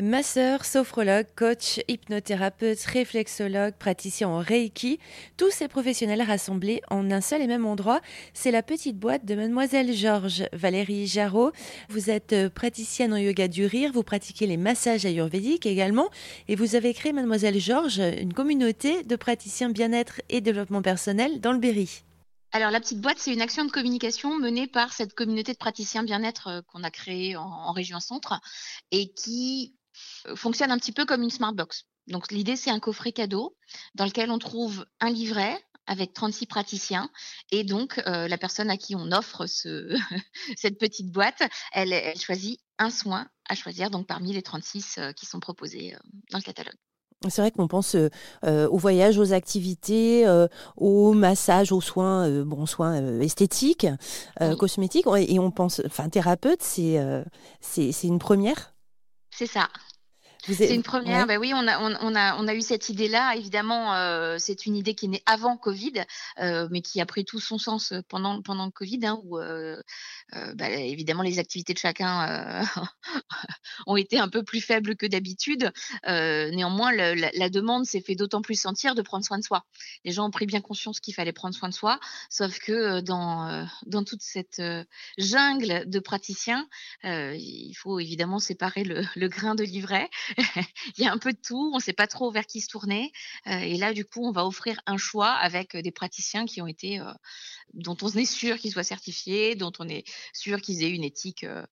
Masseur, sophrologue, coach, hypnothérapeute, réflexologue, praticien en Reiki, tous ces professionnels rassemblés en un seul et même endroit, c'est la petite boîte de mademoiselle Georges. Valérie Jarreau, vous êtes praticienne en yoga du rire, vous pratiquez les massages ayurvédiques également et vous avez créé mademoiselle Georges, une communauté de praticiens bien-être et développement personnel dans le Berry. Alors, la petite boîte, c'est une action de communication menée par cette communauté de praticiens bien-être euh, qu'on a créée en, région centre et qui fonctionne un petit peu comme une smart box. Donc l'idée, c'est un coffret cadeau dans lequel on trouve un livret avec 36 praticiens. Et donc, euh, la personne à qui on offre ce, cette petite boîte, elle, elle, choisit un soin à choisir donc parmi les 36 euh, qui sont proposés euh, dans le catalogue. C'est vrai qu'on pense euh, au voyage, aux activités, euh, au massage, aux soins, euh, bon, soins esthétiques, oui. cosmétiques, et on pense, enfin, thérapeute, c'est c'est une première? C'est ça. C'est une première. Ouais. Ben oui, on a, on, on, a, on a eu cette idée-là. Évidemment, euh, c'est une idée qui est née avant Covid, euh, mais qui a pris tout son sens pendant, pendant le Covid, hein, où euh, bah, évidemment les activités de chacun ont été un peu plus faibles que d'habitude. néanmoins, le, la, la, demande s'est fait d'autant plus sentir de prendre soin de soi. Les gens ont pris bien conscience qu'il fallait prendre soin de soi, sauf que dans, dans toute cette jungle de praticiens, il faut évidemment séparer le, le grain de l'ivraie. il y a un peu de tout, on ne sait pas trop vers qui se tourner. Euh, et là, du coup, on va offrir un choix avec des praticiens qui ont été, euh, dont on est sûr qu'ils soient certifiés, dont on est sûr qu'ils aient une éthique euh,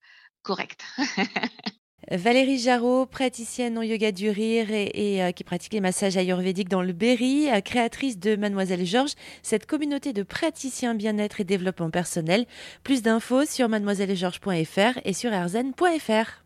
correcte. Valérie Jarreau, praticienne en yoga du rire et, et euh, qui pratique les massages ayurvédiques dans le Berry, euh, créatrice de Mademoiselle Georges, cette communauté de praticiens bien-être et développement personnel. Plus d'infos sur mademoisellegeorges.fr et sur erzen.fr.